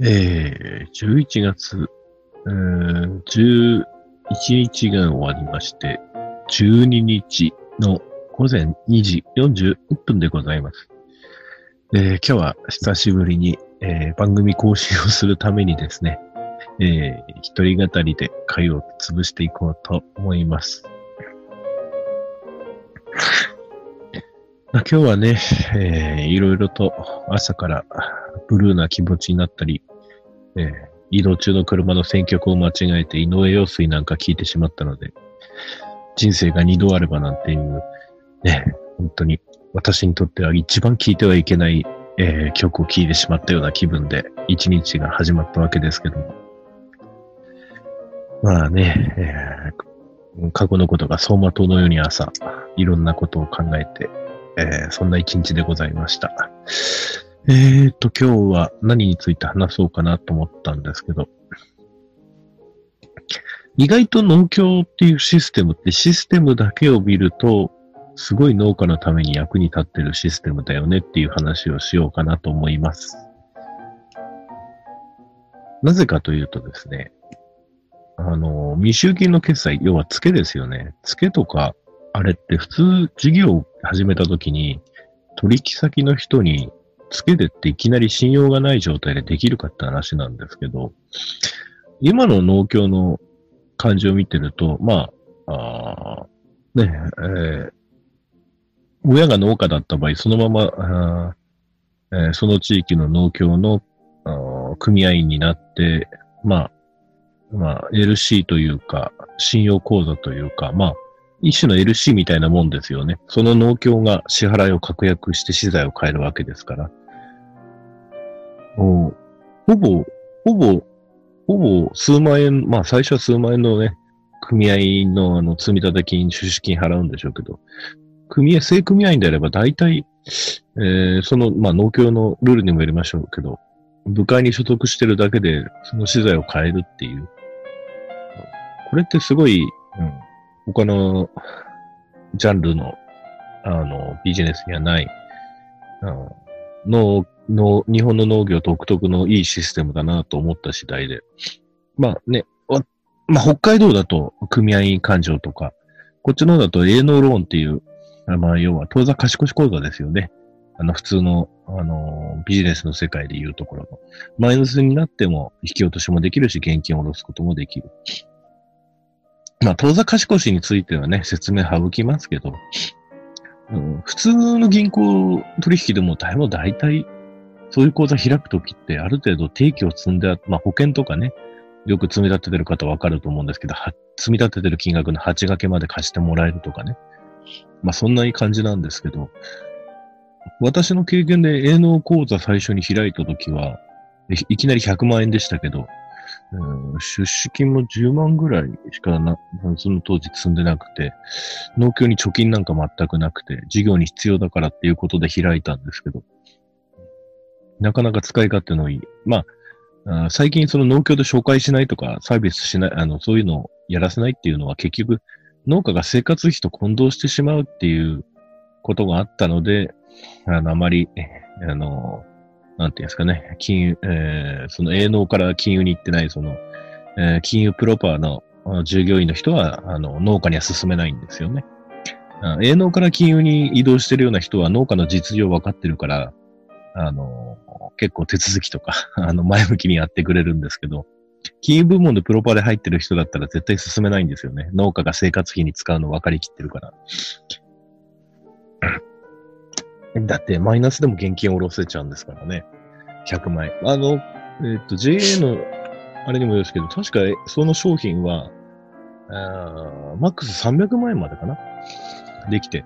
えー、11月、うん、11日が終わりまして、12日の午前2時41分でございます。えー今日は久しぶりに、えー番組更新をするためにですね、えー一人語りで回を潰していこうと思います。今日はね、えーいろいろと朝からブルーな気持ちになったり、えー移動中の車の選曲を間違えて井上陽水なんか聞いてしまったので、人生が二度あればなんていう、ね、本当に私にとっては一番聴いてはいけない、えー曲を聴いてしまったような気分で一日が始まったわけですけども。まあね、えー過去のことが走馬灯のように朝、いろんなことを考えて、えーそんな一日でございました。えーと、今日は何について話そうかなと思ったんですけど、意外と農協っていうシステムってシステムだけを見ると、すごい農家のために役に立ってるシステムだよねっていう話をしようかなと思います。なぜかというとですね、あの、未集金の決済、要は付けですよね。付けとか、あれって普通事業始めた時に、取引先の人に付けでっていきなり信用がない状態でできるかって話なんですけど、今の農協の感じを見てると、まあ、あね、えー親が農家だった場合、そのまま、あえーその地域の農協の組合員になって、まあ、まあ、LC というか、信用口座というか、まあ、一種の LC みたいなもんですよね。その農協が支払いを確約して資材を変えるわけですから。もうほぼ、ほぼ、ほぼ数万円、まあ最初は数万円のね、組合のあの積立金、出資金払うんでしょうけど、組合、正組合員であれば大体、えーその、まあ農協のルールにもよりましょうけど、部会に所属してるだけで、その資材を変えるっていう。これってすごい、うん、他のジャンルの、あの、ビジネスにはない、うん、農、農、日本の農業独特のいいシステムだなと思った次第で。まあね、まあ北海道だと組合員勘定とか、こっちの方だと営農ローンっていう、まあ要は当座貸越口座ですよね。あの普通の、あの、ビジネスの世界でいうところの。マイナスになっても引き落としもできるし、現金を下ろすこともできる。まあ、当座貸越しについてはね、説明省きますけど、うん普通の銀行取引でも大も大体、そういう口座開くときって、ある程度定期を積んで、まあ保険とかね、よく積み立ててる方わかると思うんですけど、積み立ててる金額の8掛けまで貸してもらえるとかね。まあそんな感じなんですけど、私の経験で営農口座最初に開いたときは、いきなり100万円でしたけど、うん出資金も10万ぐらいしかな、その当時積んでなくて、農協に貯金なんか全くなくて、事業に必要だからっていうことで開いたんですけど、なかなか使い勝手のいい。まあ、あ最近その農協で紹介しないとか、サービスしない、あの、そういうのをやらせないっていうのは結局、農家が生活費と混同してしまうっていうことがあったので、あの、あまり、あの、なんていうんですかね、金融、えーその営農から金融に行ってない、その、えー金融プロパーの従業員の人は、あの、農家には進めないんですよね。営農から金融に移動してるような人は農家の実情分かってるから、あの、結構手続きとか、あの、前向きにやってくれるんですけど、金融部門でプロパーで入ってる人だったら絶対進めないんですよね。農家が生活費に使うの分かりきってるから。だって、マイナスでも現金を下ろせちゃうんですからね。100万円。あの、えっ、と、JA の、あれにもよるんですけど、確かその商品は、あマックス300万円までかな？できて。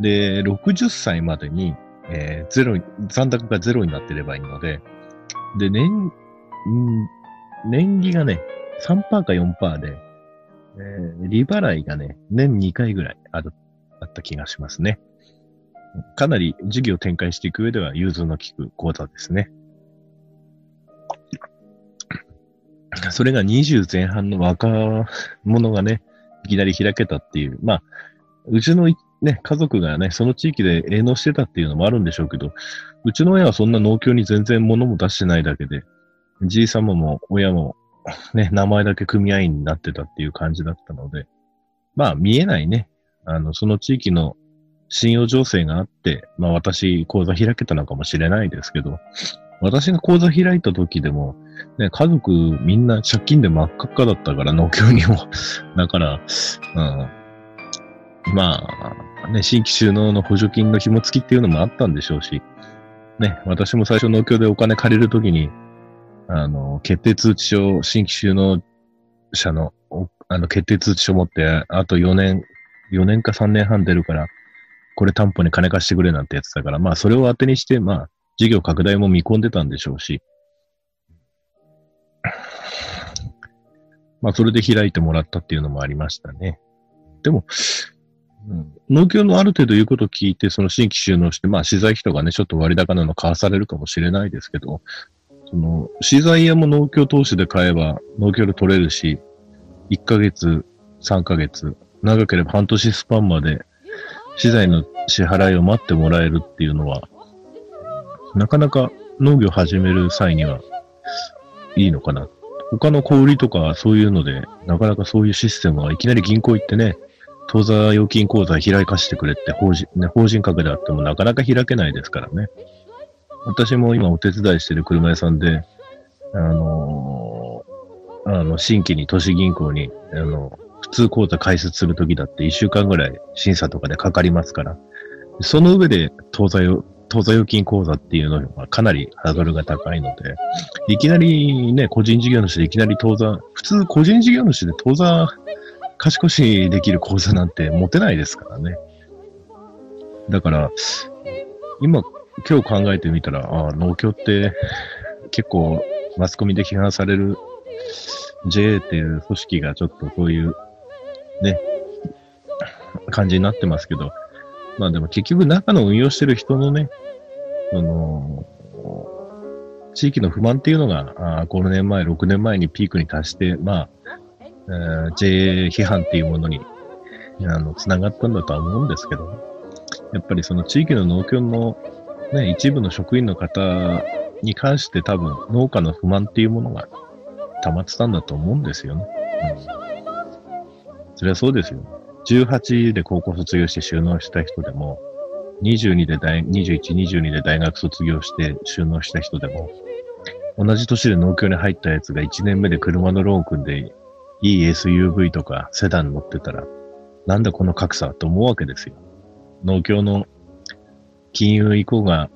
で、60歳までに、えーゼロ、残高がゼロになってればいいので、で、年、ん年利がね、3%か4%で、えー利払いがね、年2回ぐらいある、あった気がしますね。かなり事業を展開していく上では融通の利く講座ですね。それが20前半の若者がね、いきなり開けたっていう。まあ、うちのね、家族がね、その地域で営農してたっていうのもあるんでしょうけど、うちの親はそんな農協に全然物も出してないだけで、じいさまも親もね、名前だけ組合員になってたっていう感じだったので、まあ見えないね、あの、その地域の信用情勢があって、まあ私、講座開けたのかもしれないですけど、私が講座開いた時でも、ね、家族みんな借金で真っ赤っかだったから、農協にも。だから、うん、まあ、ね、新規収納の補助金の紐付きっていうのもあったんでしょうし、ね、私も最初農協でお金借りるときに、あの、決定通知書、新規収納者の、あの、決定通知書持って、あと4年、4年か3年半出るから、これ担保に金貸してくれなんてやってたから、まあ、それを当てにして、まあ、事業拡大も見込んでたんでしょうし、まあ、それで開いてもらったっていうのもありましたね。でも、うん、農協のある程度言うことを聞いて、その新規収納して、まあ、資材費とかね、ちょっと割高なの買わされるかもしれないですけど、その、資材屋も農協投資で買えば、農協で取れるし、1ヶ月、3ヶ月、長ければ半年スパンまで、資材の支払いを待ってもらえるっていうのは、なかなか農業始める際にはいいのかな。他の小売とかそういうので、なかなかそういうシステムはいきなり銀行行ってね、当座預金口座開かしてくれって法人、ね、法人格であってもなかなか開けないですからね。私も今お手伝いしてる車屋さんで、あのー、あの、新規に都市銀行に、あの、普通口座開設するときだって1週間ぐらい審査とかでかかりますから、その上で当座を、当座預金口座っていうのはかなりハードルが高いので、いきなりね、個人事業主でいきなり当座、普通個人事業主で当座貸し越しできる口座なんて持てないですからね。だから、今今日考えてみたら、ああ、農協って結構マスコミで批判される JA っていう組織がちょっとそういうね、感じになってますけど、まあでも結局中の運用してる人のね、その、地域の不満っていうのが、あ5年前、6年前にピークに達して、まあ、えー、JA 批判っていうものに、あの、つながったんだとは思うんですけど、やっぱりその地域の農協のね、一部の職員の方に関して多分農家の不満っていうものが溜まってたんだと思うんですよね。うん。それはそうですよ。18で高校卒業して収納した人でも、22で大、21、22で大学卒業して収納した人でも、同じ年で農協に入ったやつが1年目で車のローン組んで、いい SUV とかセダン乗ってたら、なんだこの格差と思うわけですよ。農協の金融行こうが、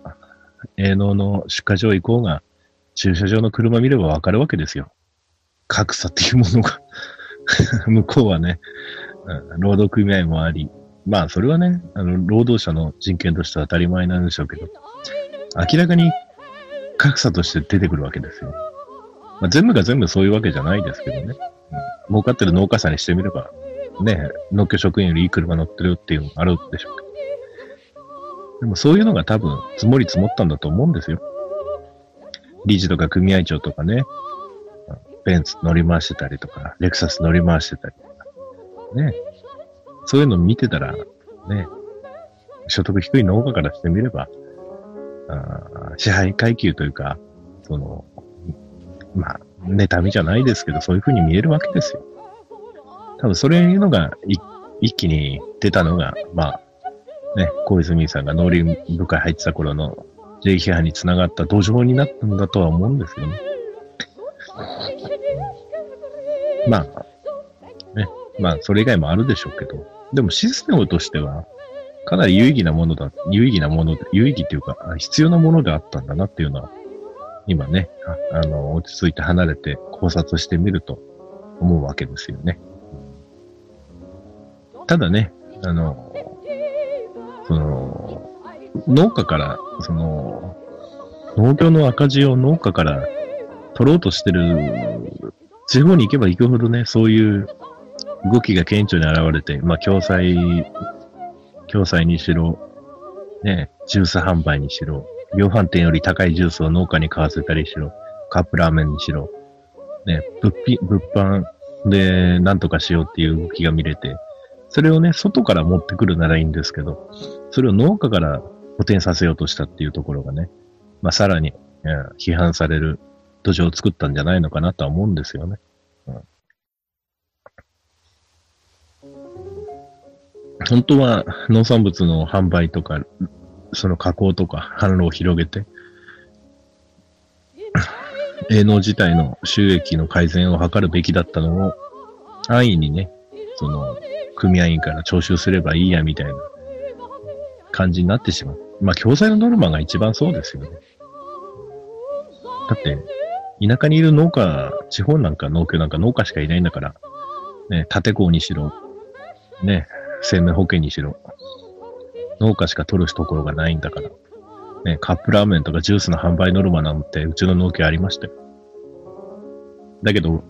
営農の出荷場行こうが、駐車場の車見ればわかるわけですよ。格差っていうものが 向こうはね、うん、労働組合もあり、まあそれはね、あの、労働者の人権としては当たり前なんでしょうけど、明らかに格差として出てくるわけですよ。まあ、全部が全部そういうわけじゃないですけどね。うん、儲かってる農家さんにしてみれば、ね、農協職員よりいい車乗ってるっていうのもあるでしょうけど。でもそういうのが多分積もり積もったんだと思うんですよ。理事とか組合長とかね、ベンツ乗り回してたりとか、レクサス乗り回してたりとか、ね。そういうの見てたら、ね、所得低い農家からしてみれば、あ支配階級というか、その、まあ、妬みじゃないですけど、そういうふうに見えるわけですよ。多分、それいうのが一気に出たのが、まあ、ね、小泉さんが農林部会入ってた頃の J 批判につながった土壌になったんだとは思うんですよね。まあ、ね、まあ、それ以外もあるでしょうけど、でもシステムとしては、かなり有意義なものだ、有意義なもの、有意義っていうか、必要なものであったんだなっていうのは、今ね、あの、落ち着いて離れて考察してみると思うわけですよね。ただね、あの、その、農家から、その、農業の赤字を農家から取ろうとしてる、地方に行けば行くほどね、そういう動きが顕著に現れて、まあ、共済、共済にしろ、ね、ジュース販売にしろ、量販店より高いジュースを農家に買わせたりしろ、カップラーメンにしろ、ね、物品、物販で何とかしようっていう動きが見れて、それをね、外から持ってくるならいいんですけど、それを農家から補填させようとしたっていうところがね、まあ、さらに、批判される土壌を作ったんじゃないのかなとは思うんですよね。うん、本当は農産物の販売とか、その加工とか販路を広げて、営農自体の収益の改善を図るべきだったのを、安易にね、その、組合員から徴収すればいいやみたいな感じになってしまう。まあ、共済のノルマが一番そうですよね。だって、田舎にいる農家、地方なんか農協なんか農家しかいないんだから、ね、建工にしろ、ね、生命保険にしろ、農家しか取るところがないんだから、ね、カップラーメンとかジュースの販売ノルマなんてうちの農協ありましたよ。だけど、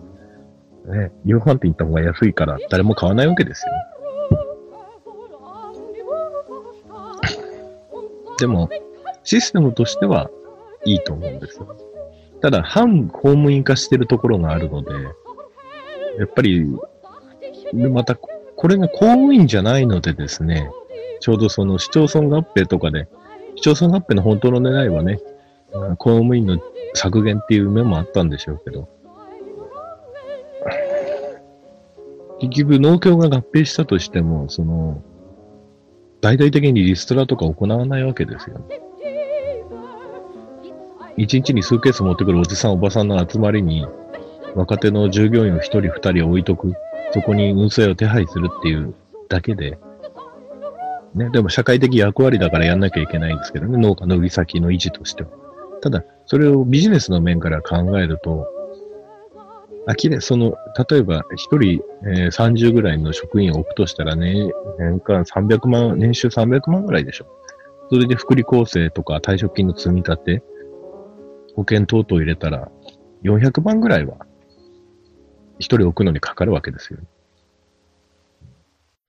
ね、夕飯って言った方が安いから誰も買わないわけですよ。でも、システムとしてはいいと思うんですよ。ただ、反公務員化してるところがあるので、やっぱり、また、これが公務員じゃないのでですね、ちょうどその市町村合併とかで、市町村合併の本当の狙いはね、公務員の削減っていう面もあったんでしょうけど、結局農協が合併したとしても、その、大々的にリストラとか行わないわけですよね。一日に数ケース持ってくるおじさんおばさんの集まりに、若手の従業員を一人二人置いとく。そこに運勢を手配するっていうだけで、ね、でも社会的役割だからやんなきゃいけないんですけどね、農家の売り先の維持としては。ただ、それをビジネスの面から考えると、あきれ、その、例えば、一人、えー、30ぐらいの職員を置くとしたらね、年間300万、年収300万ぐらいでしょ。それで福利厚生とか退職金の積み立て、保険等々入れたら、400万ぐらいは、一人置くのにかかるわけですよ。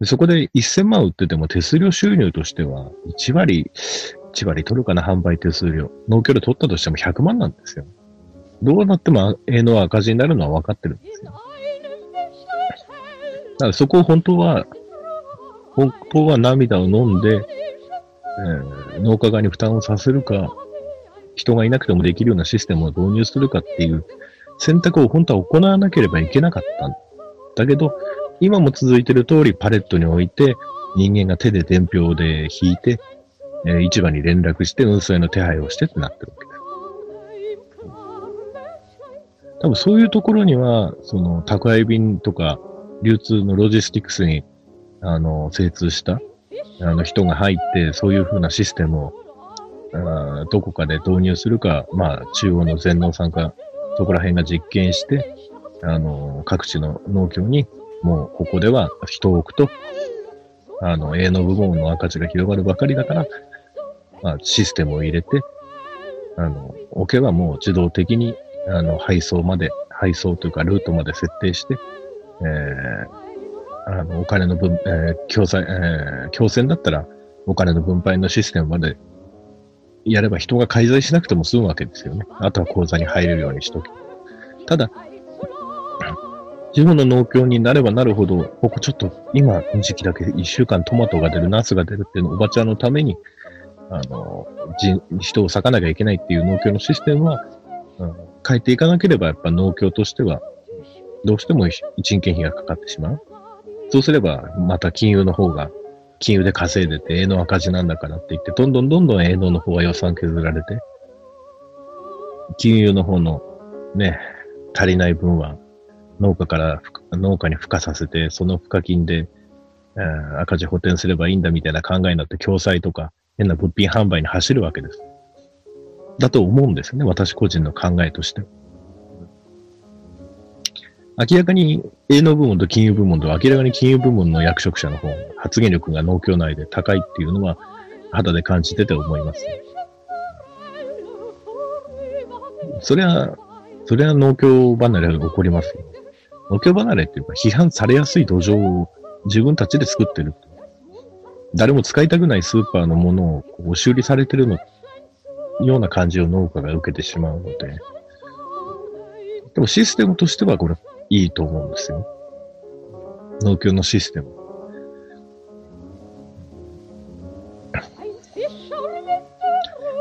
でそこで1000万売ってても手数料収入としては、1割、1割取るかな、販売手数料。農協で取ったとしても100万なんですよ。どうなっても営農赤字になるのは分かってるんですよ。だからそこを本当は、本当は涙を飲んで、えー、農家側に負担をさせるか、人がいなくてもできるようなシステムを導入するかっていう選択を本当は行わなければいけなかったんだけど、今も続いてる通りパレットに置いて、人間が手で伝票で引いて、えー、市場に連絡して運送への手配をしてってなってるわけです。多分そういうところには、その宅配便とか流通のロジスティクスに、あの、精通した、あの人が入って、そういうふうなシステムを、あどこかで導入するか、まあ、中央の全農さんか、そこら辺が実験して、あの、各地の農協に、もうここでは人を置くと、あの、営農部門の赤字が広がるばかりだから、まあ、システムを入れて、あの、置けばもう自動的にあの、配送まで、配送というかルートまで設定して、えー、あの、お金の分、えー、共済、えー、共戦だったら、お金の分配のシステムまでやれば人が介在しなくても済むわけですよね。あとは口座に入れるようにしとけ。ただ、自分の農協になればなるほど、ここちょっと今の時期だけ一週間トマトが出る、ナスが出るっていうのおばちゃんのために、あの、人を割かなきゃいけないっていう農協のシステムは、うん、変えていかなければ、やっぱ農協としては、どうしても人件費がかかってしまう。そうすれば、また金融の方が、金融で稼いでて、営農赤字なんだからって言って、どんどんどんどん営農の方は予算削られて、金融の方のね、足りない分は、農家から農家に付加させて、その付加金で、えー、赤字補填すればいいんだみたいな考えになって、共済とか、変な物品販売に走るわけです。だと思うんですよね。私個人の考えとして。明らかに営農部門と金融部門と明らかに金融部門の役職者の方、発言力が農協内で高いっていうのは肌で感じてて思います。それは、それは農協離れが起こりますよ。農協離れっていうか批判されやすい土壌を自分たちで作ってる。誰も使いたくないスーパーのものを押し売りされてるのような感じを農家が受けてしまうので、でもシステムとしてはこれいいと思うんですよ。農協のシステム。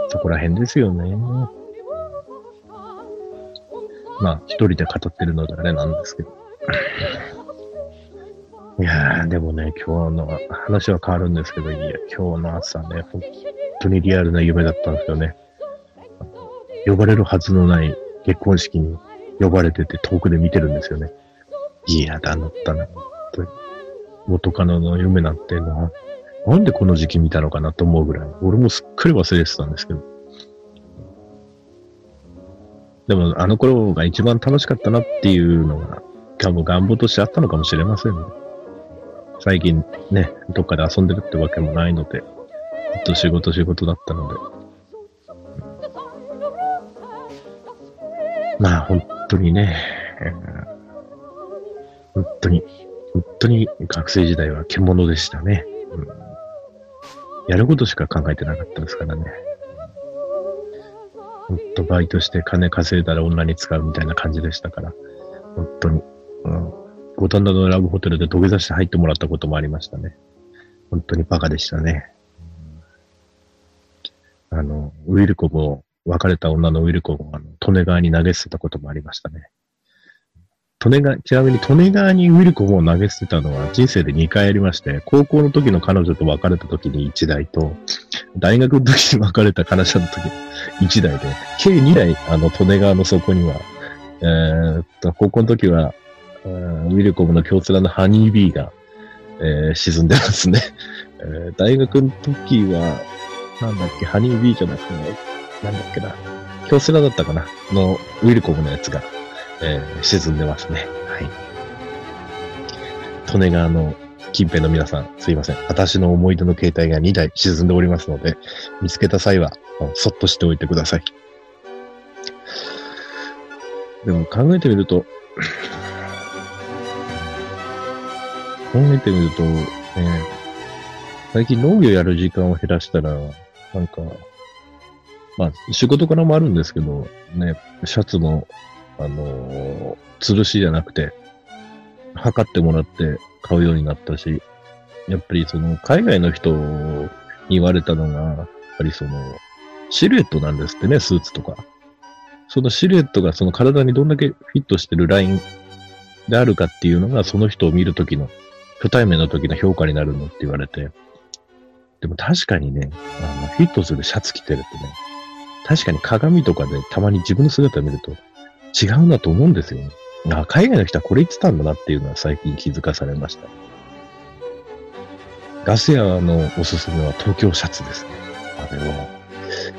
そこら辺ですよね。まあ、一人で語ってるのであれなんですけど。いやー、でもね、今日の話は変わるんですけど、いや、今日の朝ね、本当にリアルな夢だったんですよね。呼ばれるはずのない結婚式に呼ばれてて遠くで見てるんですよね。いやだなったな、本当。元カノの夢なんてな、なんでこの時期見たのかなと思うぐらい、俺もすっかり忘れてたんですけど。でも、あの頃が一番楽しかったなっていうのが、多分願望としてあったのかもしれませんね。最近ね、どっかで遊んでるってわけもないので、ずっと仕事仕事だったので。まあ、本当にね、本当に、本当に学生時代は獣でしたね。うん、やることしか考えてなかったですからね。ほんとバイトして金稼いだら女に使うみたいな感じでしたから。本当に。うん。五反田のラブホテルで土下座して入ってもらったこともありましたね。本当にバカでしたね。あの、ウィルコも、別れた女のウィルコも、あの、利根川に投げ捨てたこともありましたね。利根川、ちなみに利根川にウィルコムを投げ捨てたのは人生で2回ありまして、高校の時の彼女と別れた時に1台と、大学の時に別れた彼女の時に1台で、計2台、あの、利根川の底には、えー、っと、高校の時は、ウィルコムの京セラのハニービーが、えー、沈んでますね。えー、大学の時は、なんだっけ、ハニービーじゃなくて、なんだっけな、京セラだったかなのウィルコムのやつが、えー、沈んでますね。はい。利根川の近辺の皆さん、すいません。私の思い出の携帯が2台沈んでおりますので、見つけた際は、そっとしておいてください。でも考えてみると、考えてみると、ね、最近農業やる時間を減らしたら、なんか、まあ、仕事からもあるんですけど、ね、シャツもあのー、吊るしじゃなくて、測ってもらって買うようになったし、やっぱりその、海外の人に言われたのが、やっぱりその、シルエットなんですってね、スーツとか。そのシルエットがその体にどんだけフィットしてるラインであるかっていうのが、その人を見るときの、初対面の時の評価になるのって言われて。でも確かにね、あの、フィットするシャツ着てるとね、確かに鏡とかでたまに自分の姿を見ると、違うんだと思うんですよね。あ海外の人はこれ言ってたんだなっていうのは最近気づかされました。ガス屋のおすすめは東京シャツですね。あれは、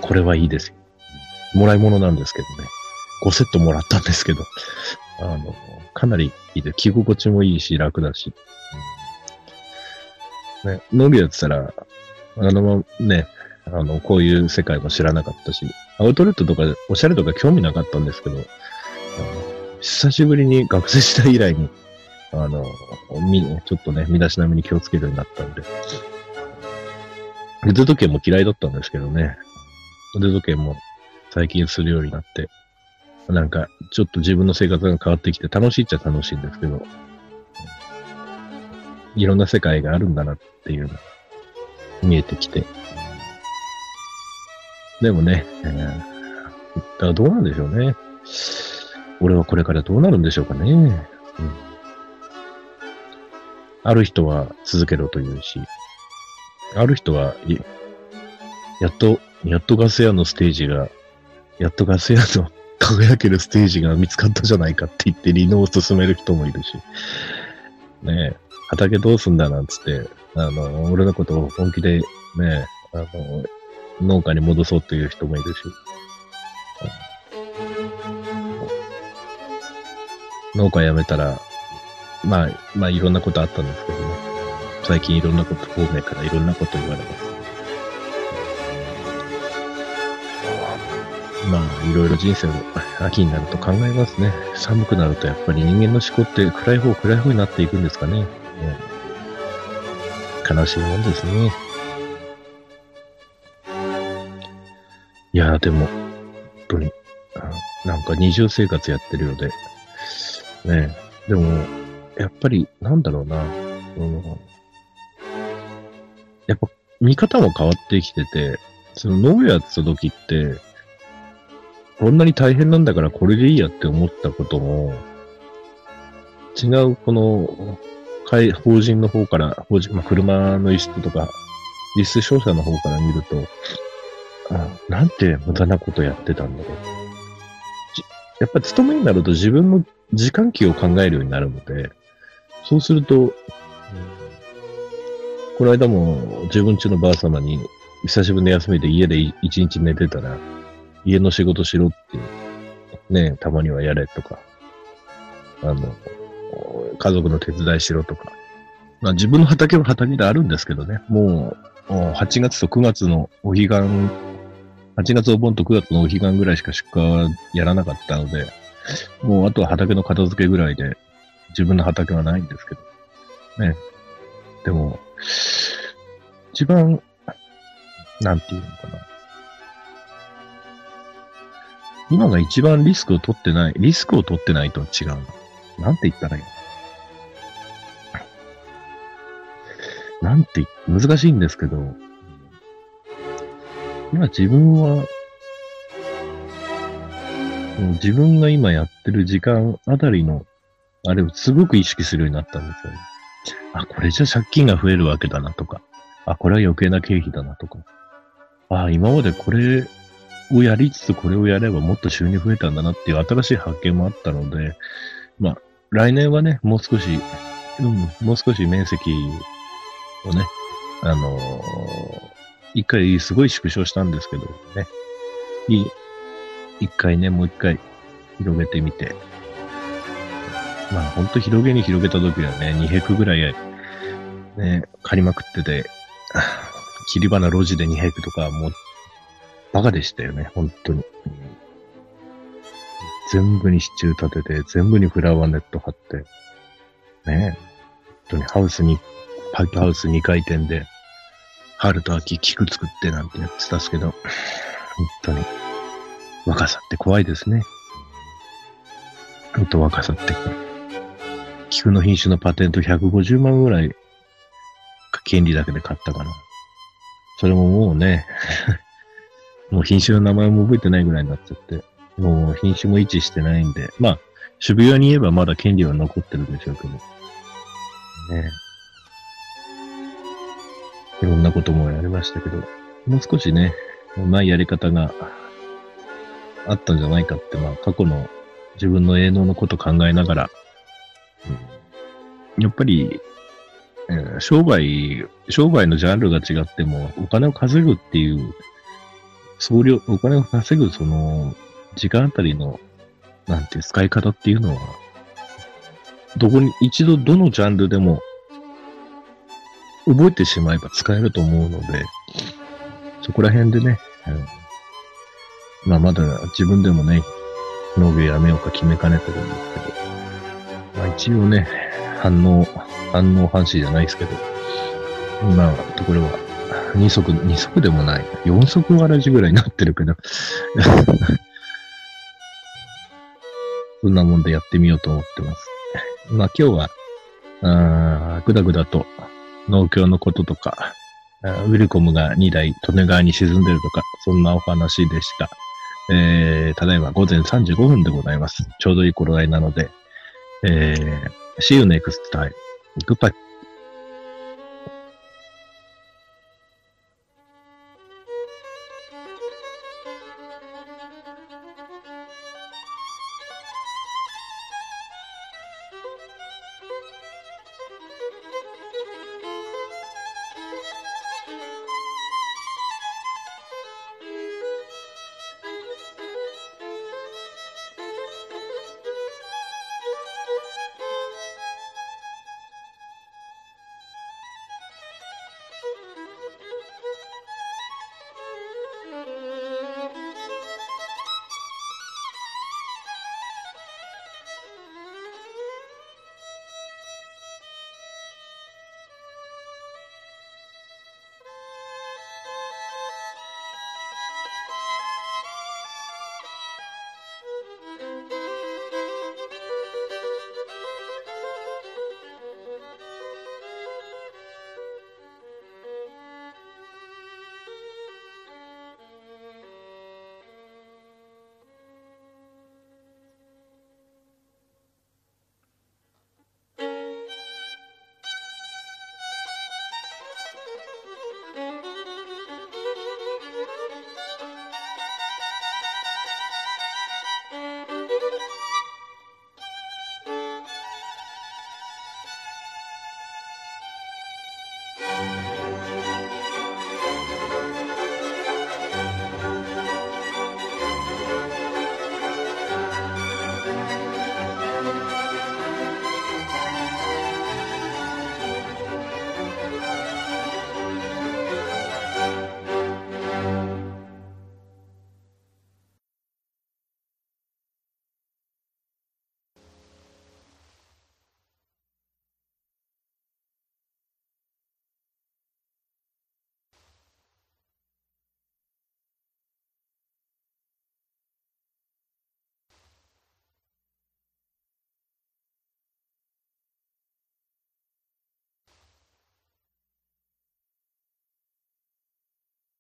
これはいいですよ。もらい物なんですけどね。5セットもらったんですけど、あの、かなりいいで、着心地もいいし、楽だし。ね、ノビやってたら、あの、ね、あの、こういう世界も知らなかったし、アウトレットとかおしゃれとか興味なかったんですけど、あの久しぶりに学生時代以来に、あの、み、ちょっとね、身だしなみに気をつけるようになったんで。腕時計も嫌いだったんですけどね。腕時計も最近するようになって、なんか、ちょっと自分の生活が変わってきて楽しいっちゃ楽しいんですけど、いろんな世界があるんだなっていうのが見えてきて。でもね、えー、だからどうなんでしょうね。俺はこれからどうなるんでしょうかね。うん。ある人は続けろと言うし、ある人は、やっと、やっとガス屋のステージが、やっとガス屋の輝けるステージが見つかったじゃないかって言ってリノを進める人もいるし、ねえ、畑どうすんだなんつって、あの、俺のことを本気でね、あの、農家に戻そうという人もいるし、農家辞めたら、まあ、まあいろんなことあったんですけどね。最近いろんなこと、方面からいろんなこと言われます。まあ、いろいろ人生を秋になると考えますね。寒くなるとやっぱり人間の思考って暗い方、暗い方になっていくんですかね。う、悲しいもんですね。いやーでも、本当に、なんか二重生活やってるようで、ねえ。でも、やっぱり、なんだろうな。うん、やっぱ、見方も変わってきてて、その農業やってた時って、こんなに大変なんだからこれでいいやって思ったことも、違うこの、会、法人の方から、法人、まあ、車の輸出とか、輸出商社の方から見ると、あなんて無駄なことやってたんだろう。やっぱり勤めになると自分の時間期を考えるようになるので、そうすると、この間も自分家のばあ様に久しぶりの休みで家で一日寝てたら、家の仕事しろって、ね、たまにはやれとか、あの、家族の手伝いしろとか。まあ自分の畑は畑であるんですけどね、もう、8月と9月のお彼岸、8月お盆と9月のお彼岸ぐらいしか出荷はやらなかったので、もうあとは畑の片付けぐらいで、自分の畑はないんですけど。ね。でも、一番、なんていうのかな。今が一番リスクを取ってない、リスクを取ってないとは違うの。なんて言ったらいいのなんて、難しいんですけど、今自分は、自分が今やってる時間あたりの、あれをすごく意識するようになったんですよね。あ、これじゃ借金が増えるわけだなとか、あ、これは余計な経費だなとか、あ、今までこれをやりつつこれをやればもっと収入増えたんだなっていう新しい発見もあったので、まあ、来年はね、もう少し、うん、もう少し面積をね、あのー、一回すごい縮小したんですけどね、い、一回ね、もう一回広げてみて、まあ、ほんと広げに広げた時はね、2ヘクぐらい、ね、借りまくってて、切り花路地で2ヘクとか、もうバカでしたよね、本当に。全部に支柱立てて、全部にフラワーネット張って、ね本当にハウスに、パイプハウス2回転で、春と秋菊作ってなんてやってたんですけど、本当に、若さって怖いですね。本当若さって。菊の品種のパテント150万ぐらい、権利だけで買ったかな。それももうね もう品種の名前も覚えてないぐらいになっちゃって、もう品種も位置してないんで、まあ、渋谷に言えばまだ権利は残ってるんでしょうけど。ねいろんなこともやりましたけど、もう少しね、うまいやり方があったんじゃないかって、まあ、過去の自分の営農のこと考えながら、うん、やっぱり、えー、商売、商売のジャンルが違っても、お金を稼ぐっていう総量、お金を稼ぐその、時間あたりの、なんていう使い方っていうのは、どこに、一度どのジャンルでも、覚えてしまえば使えると思うので、そこら辺でね、うん、まあまだ自分でもね、農業やめようか決めかねてるんですけど、まあ一応ね、反応、反応反射じゃないですけど、今のところは2足、2足でもない。4足わらじぐらいになってるけど そんなもんでやってみようと思ってます。まあ今日は、あぐだぐだと農協のこととか、ウィルコムが2台利根川に沈んでるとか、そんなお話でした。えー、ただいま午前35分でございます。ちょうどいい頃合いなので、えー、see you next time. Goodbye.